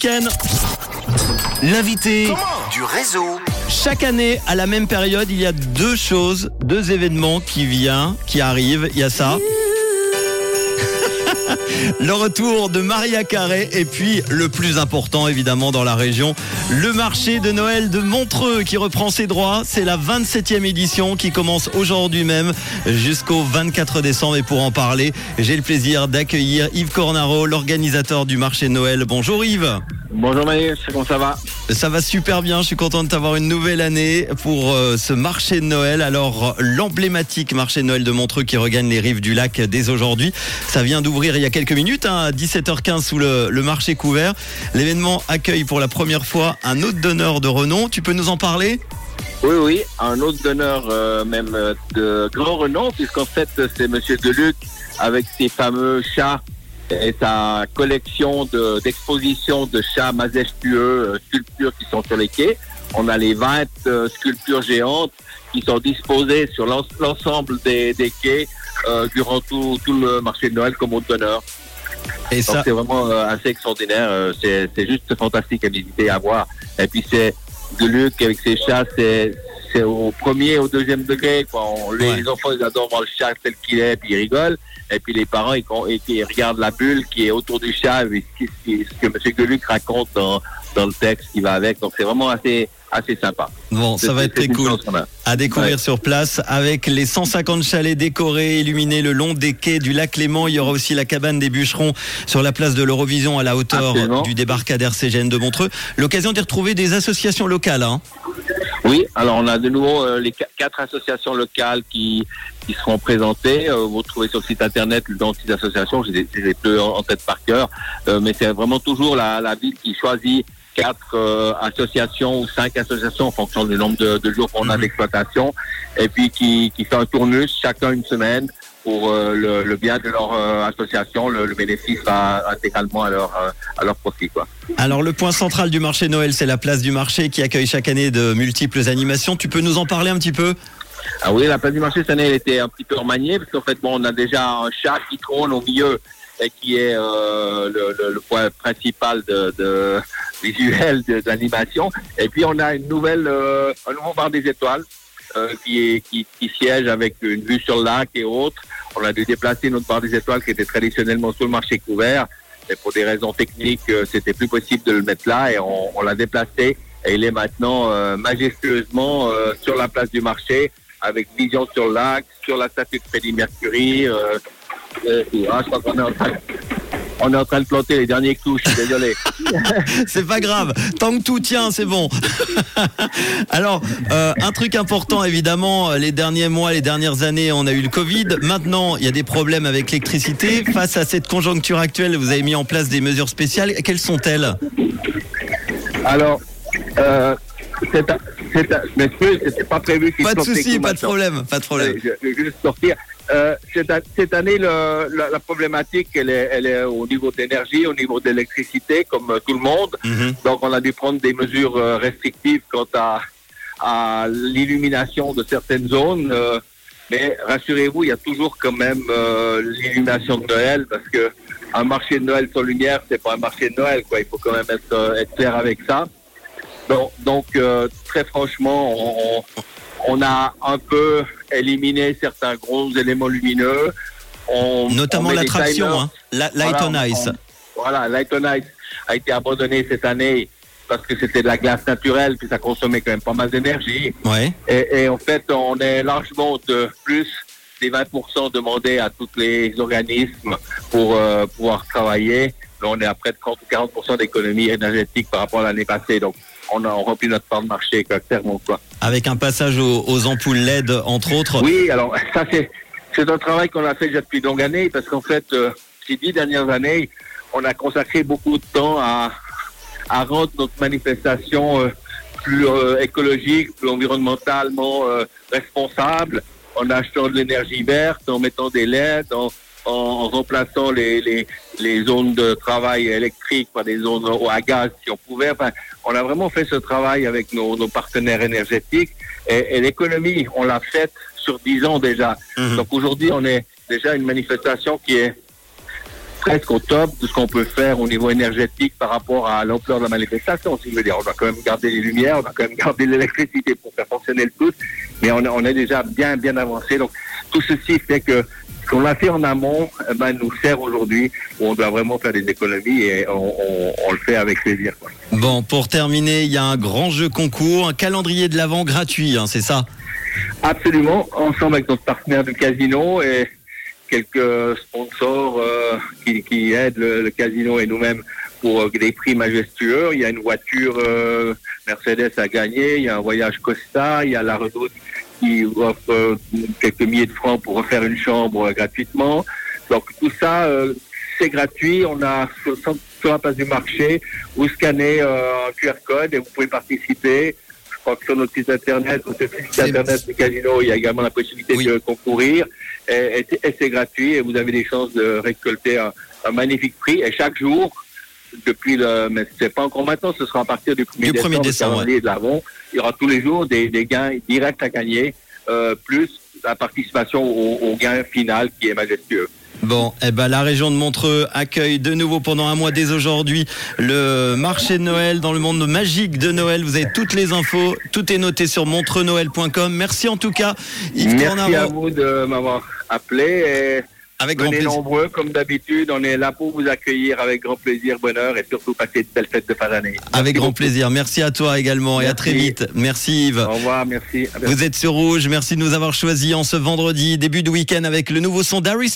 Ken. L'invité du réseau. Chaque année, à la même période, il y a deux choses, deux événements qui viennent, qui arrivent. Il y a ça. Le retour de Maria Carré et puis le plus important évidemment dans la région, le marché de Noël de Montreux qui reprend ses droits. C'est la 27e édition qui commence aujourd'hui même jusqu'au 24 décembre et pour en parler, j'ai le plaisir d'accueillir Yves Cornaro, l'organisateur du marché de Noël. Bonjour Yves. Bonjour Maïs, comment ça va Ça va super bien, je suis content de t'avoir une nouvelle année pour euh, ce marché de Noël. Alors l'emblématique marché de Noël de Montreux qui regagne les rives du lac dès aujourd'hui. Ça vient d'ouvrir il y a quelques minutes, hein, à 17h15 sous le, le marché couvert. L'événement accueille pour la première fois un hôte d'honneur de renom. Tu peux nous en parler? Oui, oui, un hôte d'honneur euh, même euh, de grand renom, puisqu'en fait c'est Monsieur Deluc avec ses fameux chats et sa collection de- d'expositions de, chats majestueux, euh, sculptures qui sont sur les quais. On a les 20 euh, sculptures géantes qui sont disposées sur l'en- l'ensemble des, des quais euh, durant tout, tout le marché de Noël comme hôte d'honneur. Et ça, c'est vraiment euh, assez extraordinaire. euh, c'est juste fantastique à visiter, à voir. Et puis c'est de Luc avec ses chats, c'est c'est au premier, au deuxième degré. Quoi. On- les Ouais. enfants ils adorent voir le chat tel qu'il est, puis ils rigolent. Et puis les parents ils, con- ils- ils regardent la bulle qui est autour du chat, et ce, que M. Deluc raconte dans, dans le texte qui va avec. Donc c'est vraiment assez assez sympa. bon, ça va être très cool. à découvrir Ouais. sur place avec les 150 chalets décorés, illuminés le long des quais du lac Léman. Il y aura aussi la cabane des bûcherons sur la place de l'Eurovision à la hauteur Absolument. du débarcadère CGN de Montreux. L'occasion d'y retrouver des associations locales. Hein. Oui, alors on a de nouveau euh, les qu- quatre associations locales qui, qui seront présentées. Euh, vous trouvez sur le site internet le nom de ces associations, j'ai les deux en en tête par cœur, Euh, mais c'est vraiment toujours la, la ville qui choisit quatre euh, associations ou cinq associations en fonction du nombre de, de jours qu'on a Mhm. d'exploitation, et puis qui, qui fait un tournus chacun une semaine pour euh, le, le bien de leur euh, association. Le, le bénéfice va intégralement à leur, euh, à leur profit. Quoi. Alors le point central du marché Noël, c'est la place du marché qui accueille chaque année de multiples animations. Tu peux nous en parler un petit peu? Ah oui, la place du marché cette année elle était un petit peu remaniée parce qu'en fait bon, on a déjà un chat qui trône au milieu et qui est euh, le, le- le point principal de, de visuel d'animation. Et puis on a une nouvelle, euh, un nouveau bar des étoiles euh, qui, qui, qui siège avec une vue sur le lac et autres. On a dû déplacer notre bar des étoiles qui était traditionnellement sur le marché couvert. Et pour des raisons techniques, euh, c'était plus possible de le mettre là et on, on l'a déplacé. Et il est maintenant euh, majestueusement euh, sur la place du marché avec vision sur le lac, sur la statue de Freddie Mercury. Euh, euh, ah, je crois qu'on est en train, on est en train de planter les derniers suis désolé. C'est pas grave, tant que tout tient, c'est bon. Alors, euh, un truc important, évidemment, les derniers mois, les dernières années, on a eu le Covid. Maintenant, il y a des problèmes avec l'électricité. Face à cette conjoncture actuelle, vous avez mis en place des mesures spéciales. Quelles sont-elles Alors, euh, c'est c'était pas prévu Pas de souci, pas de problème, pas de problème. Euh, Je, je vais juste sortir. Euh, cette, cette année, le- la, la problématique, elle est, elle est au niveau de l'énergie, au niveau de l'électricité, comme euh, tout le monde. Mhm. Donc, on a dû prendre des mesures euh, restrictives quant à, à l'illumination de certaines zones. euh, mais rassurez-vous, il y a toujours quand même euh, l'illumination de Noël parce que un marché de Noël sans lumière, c'est pas un marché de Noël, quoi. Il faut quand même être, être clair avec ça. Donc, donc euh, très franchement, on, on a un peu éliminé certains gros éléments lumineux. On, Notamment l'attraction, hein, la- Light Voilà, on on- Ice. Voilà, Light on Ice a été abandonné cette année parce que c'était de la glace naturelle, puis ça consommait quand même pas mal d'énergie. Ouais. Et, et en fait, on est largement de plus des 20% demandés à tous les organismes pour euh, pouvoir travailler. Là, on est à près de 30 ou 40% d'économie énergétique par rapport à l'année passée. Donc, on a rempli notre part de marché, quoi, clairement. Quoi. Avec un passage aux, aux ampoules LED, entre autres. Oui, alors ça c'est c'est un travail qu'on a fait déjà depuis de longues années parce qu'en fait, euh, ces dix dernières années, on a consacré beaucoup de temps à, à rendre notre manifestation euh, plus euh, écologique, plus environnementalement responsable, en achetant de l'énergie verte, en mettant des LED, en, en, en remplaçant les, les, les zones de travail électriques par des zones à gaz si on pouvait. Enfin, on a vraiment fait ce travail avec nos, nos partenaires énergétiques et, et l'économie, on l'a faite sur 10 ans déjà. Mhm. Donc aujourd'hui, on est déjà une manifestation qui est presque au top de ce qu'on peut faire au niveau énergétique par rapport à l'ampleur de la manifestation. Si je veux dire, on doit quand même garder les lumières, on doit quand même garder l'électricité pour faire fonctionner le tout, mais on, on est déjà bien bien avancé. Donc tout ceci fait que qu'on a fait en amont eh ben, nous sert aujourd'hui où on doit vraiment faire des économies et on, on, on le fait avec plaisir. Quoi. Bon, pour terminer, il y a un grand jeu concours, un calendrier de l'avant gratuit, hein, c'est ça? Absolument, ensemble avec notre partenaire du casino et quelques sponsors euh, qui, qui, aident le, le, casino et nous-mêmes pour euh, des prix majestueux. Il y a une voiture euh, Mercedes à gagner, il y a un voyage Costa, il y a la redoute qui offre euh, quelques milliers de francs pour refaire une chambre euh, gratuitement. Donc tout ça, euh, c'est gratuit. On a sur, sur, la place du marché, vous scannez un QR code et vous pouvez participer. Je crois que sur notre site internet, sur le site internet du casino, il y a également la possibilité oui. de concourir. Et, et, et c'est gratuit et vous avez des chances de récolter un, un magnifique prix. Et chaque jour, depuis le, mais c'est pas encore maintenant, ce sera à partir du 1er du décembre, décembre ouais. de l'avant. Il y aura tous les jours des, des gains directs à gagner, euh, plus la participation au, au, gain final qui est majestueux. Bon, eh ben la région de Montreux accueille de nouveau pendant un mois dès aujourd'hui le marché de Noël dans le monde magique de Noël. Vous avez toutes les infos, tout est noté sur montreuxnoël.com. Merci en tout cas, Yves Merci Cornaro. à vous de m'avoir appelé. Et... Avec Venez nombreux, comme d'habitude. On est là pour vous accueillir avec grand plaisir, bonheur et surtout passer de belles fêtes de fin d'année. Avec grand beaucoup. plaisir. Merci à toi également merci. et à très vite. Merci Yves. Au revoir, merci. Vous êtes sur Rouge. Merci de nous avoir choisis en ce vendredi, début de week-end avec le nouveau son d'Aris